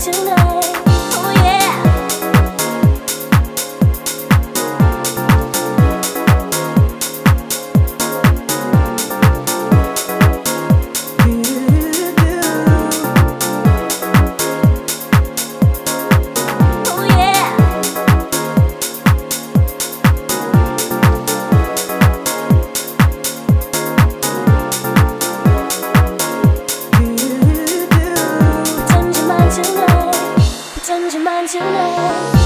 tonight. 缠住吻住春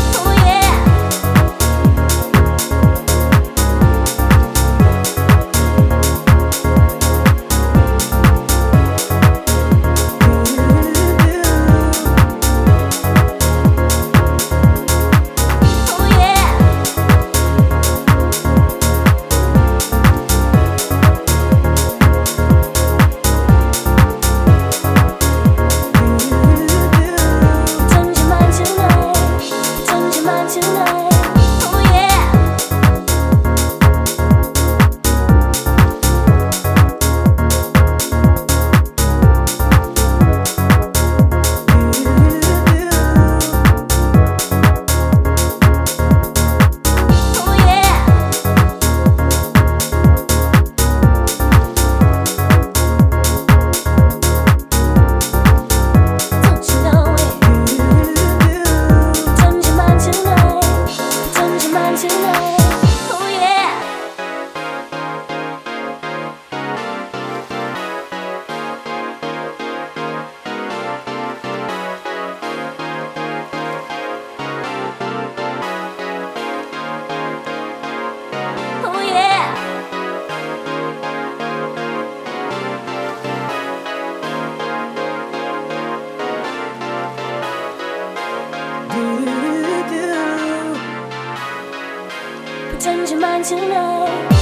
change your mind tonight.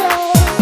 Yeah.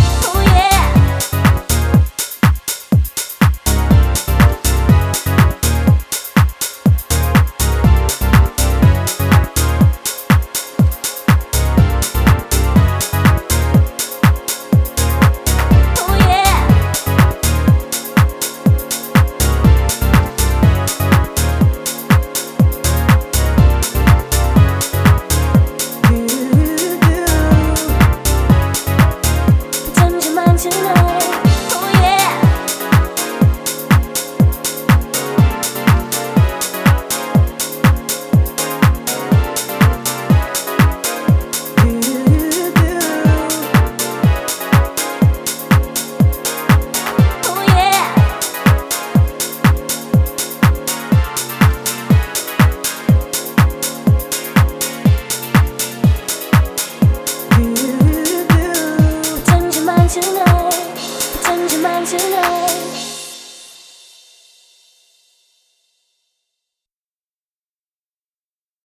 tonight. Pretend your mind tonight.